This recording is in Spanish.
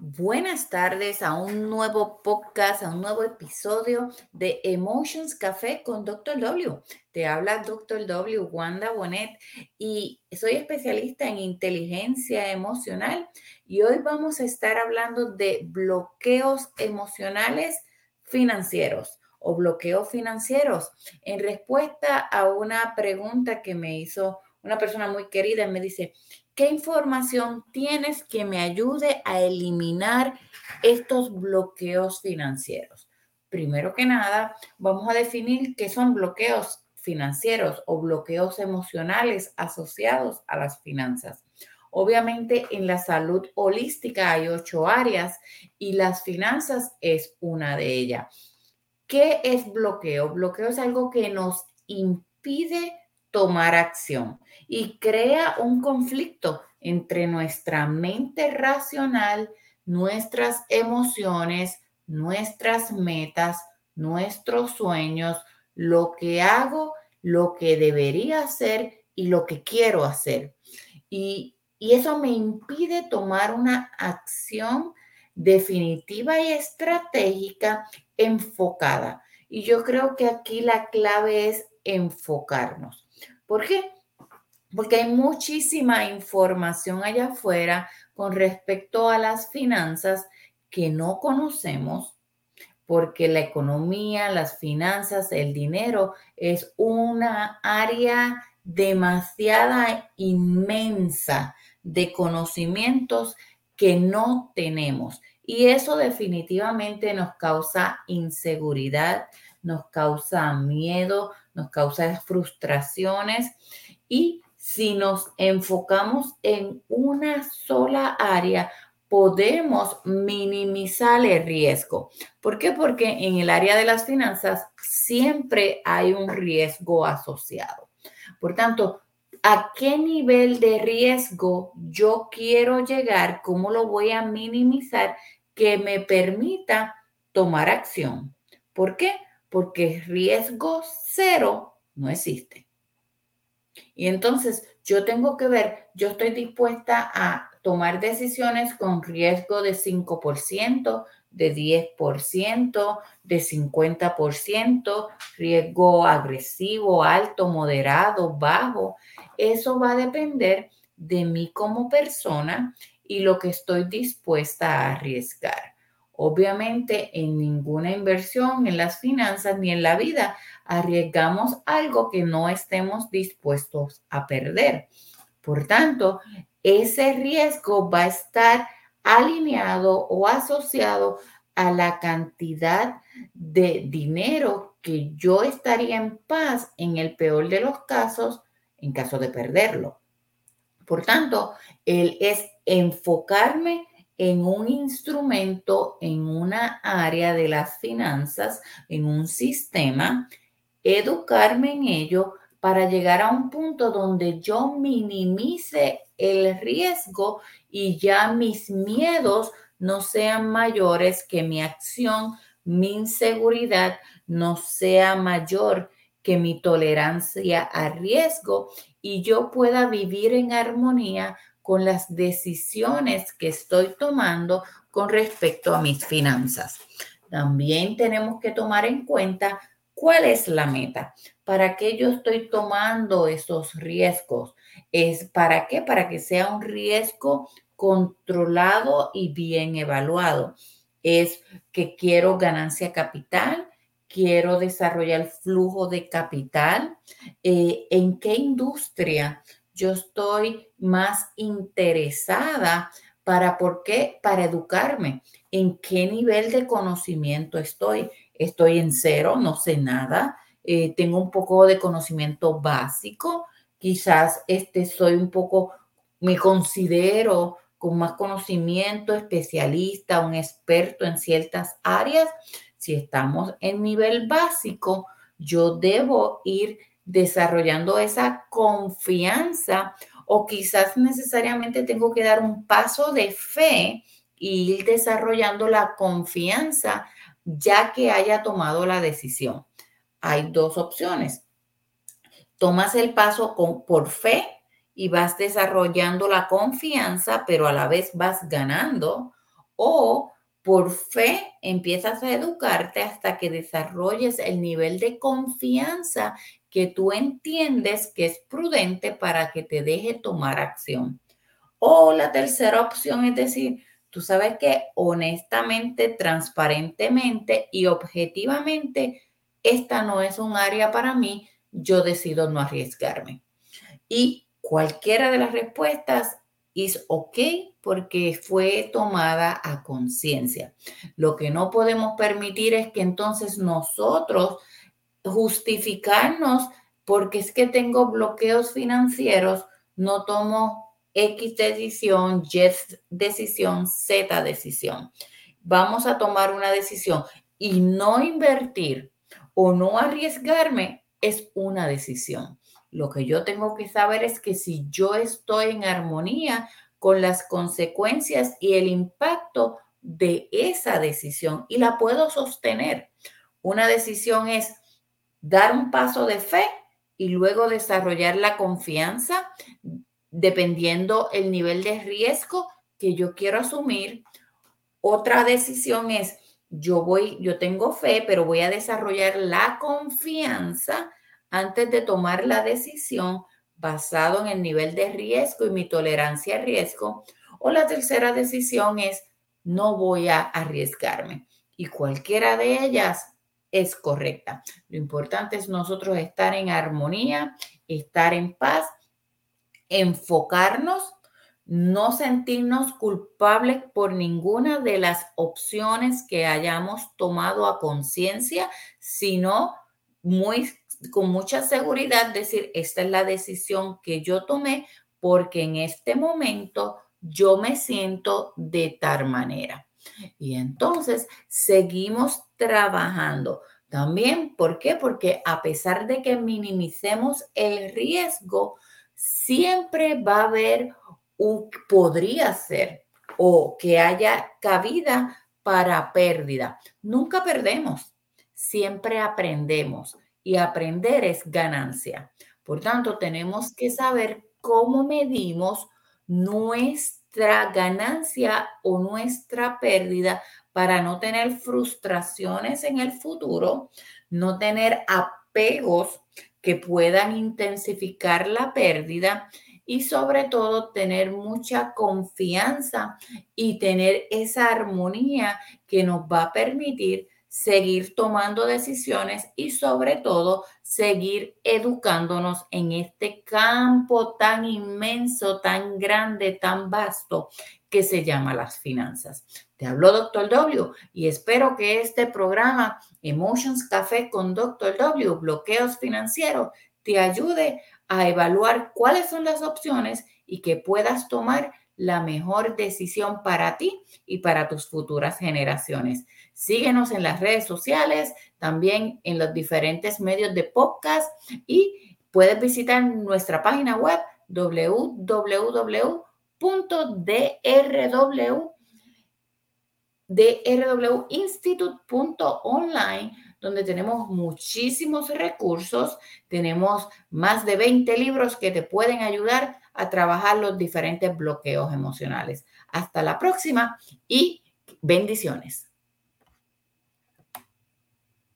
Buenas tardes a un nuevo podcast, a un nuevo episodio de Emotions Café con Dr. W. Te habla Dr. W, Wanda Bonet, y soy especialista en inteligencia emocional. Y hoy vamos a estar hablando de bloqueos emocionales financieros o bloqueos financieros en respuesta a una pregunta que me hizo una persona muy querida. Me dice, ¿Qué información tienes que me ayude a eliminar estos bloqueos financieros? Primero que nada, vamos a definir qué son bloqueos financieros o bloqueos emocionales asociados a las finanzas. Obviamente en la salud holística hay ocho áreas y las finanzas es una de ellas. ¿Qué es bloqueo? Bloqueo es algo que nos impide tomar acción y crea un conflicto entre nuestra mente racional, nuestras emociones, nuestras metas, nuestros sueños, lo que hago, lo que debería hacer y lo que quiero hacer. Y, y eso me impide tomar una acción definitiva y estratégica enfocada. Y yo creo que aquí la clave es enfocarnos. ¿Por qué? Porque hay muchísima información allá afuera con respecto a las finanzas que no conocemos, porque la economía, las finanzas, el dinero es una área demasiada inmensa de conocimientos que no tenemos. Y eso definitivamente nos causa inseguridad, nos causa miedo, nos causa frustraciones y si nos enfocamos en una sola área, podemos minimizar el riesgo. ¿Por qué? Porque en el área de las finanzas siempre hay un riesgo asociado. Por tanto, ¿a qué nivel de riesgo yo quiero llegar? ¿Cómo lo voy a minimizar que me permita tomar acción? ¿Por qué? Porque riesgo cero no existe. Y entonces yo tengo que ver, yo estoy dispuesta a tomar decisiones con riesgo de 5%, de 10%, de 50%, riesgo agresivo, alto, moderado, bajo. Eso va a depender de mí como persona y lo que estoy dispuesta a arriesgar. Obviamente, en ninguna inversión en las finanzas ni en la vida arriesgamos algo que no estemos dispuestos a perder. Por tanto, ese riesgo va a estar alineado o asociado a la cantidad de dinero que yo estaría en paz en el peor de los casos en caso de perderlo. Por tanto, el es enfocarme en un instrumento, en una área de las finanzas, en un sistema, educarme en ello para llegar a un punto donde yo minimice el riesgo y ya mis miedos no sean mayores que mi acción, mi inseguridad no sea mayor que mi tolerancia a riesgo y yo pueda vivir en armonía con las decisiones que estoy tomando con respecto a mis finanzas. También tenemos que tomar en cuenta cuál es la meta, para qué yo estoy tomando esos riesgos. ¿Es para qué? Para que sea un riesgo controlado y bien evaluado. Es que quiero ganancia capital, quiero desarrollar flujo de capital, eh, en qué industria yo estoy más interesada para, ¿por qué? Para educarme. ¿En qué nivel de conocimiento estoy? Estoy en cero, no sé nada. Eh, tengo un poco de conocimiento básico. Quizás este soy un poco, me considero con más conocimiento, especialista, un experto en ciertas áreas. Si estamos en nivel básico, yo debo ir desarrollando esa confianza o quizás necesariamente tengo que dar un paso de fe y ir desarrollando la confianza ya que haya tomado la decisión. Hay dos opciones. Tomas el paso con, por fe y vas desarrollando la confianza, pero a la vez vas ganando. o por fe empiezas a educarte hasta que desarrolles el nivel de confianza que tú entiendes que es prudente para que te deje tomar acción. O la tercera opción es decir, tú sabes que honestamente, transparentemente y objetivamente, esta no es un área para mí, yo decido no arriesgarme. Y cualquiera de las respuestas es ok porque fue tomada a conciencia. Lo que no podemos permitir es que entonces nosotros justificarnos porque es que tengo bloqueos financieros, no tomo X decisión, Y decisión, Z decisión. Vamos a tomar una decisión y no invertir o no arriesgarme es una decisión. Lo que yo tengo que saber es que si yo estoy en armonía con las consecuencias y el impacto de esa decisión y la puedo sostener. Una decisión es dar un paso de fe y luego desarrollar la confianza dependiendo el nivel de riesgo que yo quiero asumir. Otra decisión es yo voy, yo tengo fe, pero voy a desarrollar la confianza antes de tomar la decisión basado en el nivel de riesgo y mi tolerancia a riesgo. O la tercera decisión es no voy a arriesgarme. Y cualquiera de ellas es correcta. Lo importante es nosotros estar en armonía, estar en paz, enfocarnos, no sentirnos culpables por ninguna de las opciones que hayamos tomado a conciencia, sino muy con mucha seguridad decir, esta es la decisión que yo tomé porque en este momento yo me siento de tal manera. Y entonces seguimos trabajando. También, ¿por qué? Porque a pesar de que minimicemos el riesgo, siempre va a haber un, podría ser, o que haya cabida para pérdida. Nunca perdemos, siempre aprendemos y aprender es ganancia. Por tanto, tenemos que saber cómo medimos nuestra ganancia o nuestra pérdida para no tener frustraciones en el futuro, no tener apegos que puedan intensificar la pérdida y sobre todo tener mucha confianza y tener esa armonía que nos va a permitir seguir tomando decisiones y sobre todo seguir educándonos en este campo tan inmenso, tan grande, tan vasto que se llama las finanzas. Te habló Dr. W y espero que este programa Emotions Café con Dr. W, bloqueos financieros, te ayude a evaluar cuáles son las opciones y que puedas tomar la mejor decisión para ti y para tus futuras generaciones. Síguenos en las redes sociales, también en los diferentes medios de podcast y puedes visitar nuestra página web www.drwinstitute.online donde tenemos muchísimos recursos, tenemos más de 20 libros que te pueden ayudar a trabajar los diferentes bloqueos emocionales. Hasta la próxima y bendiciones.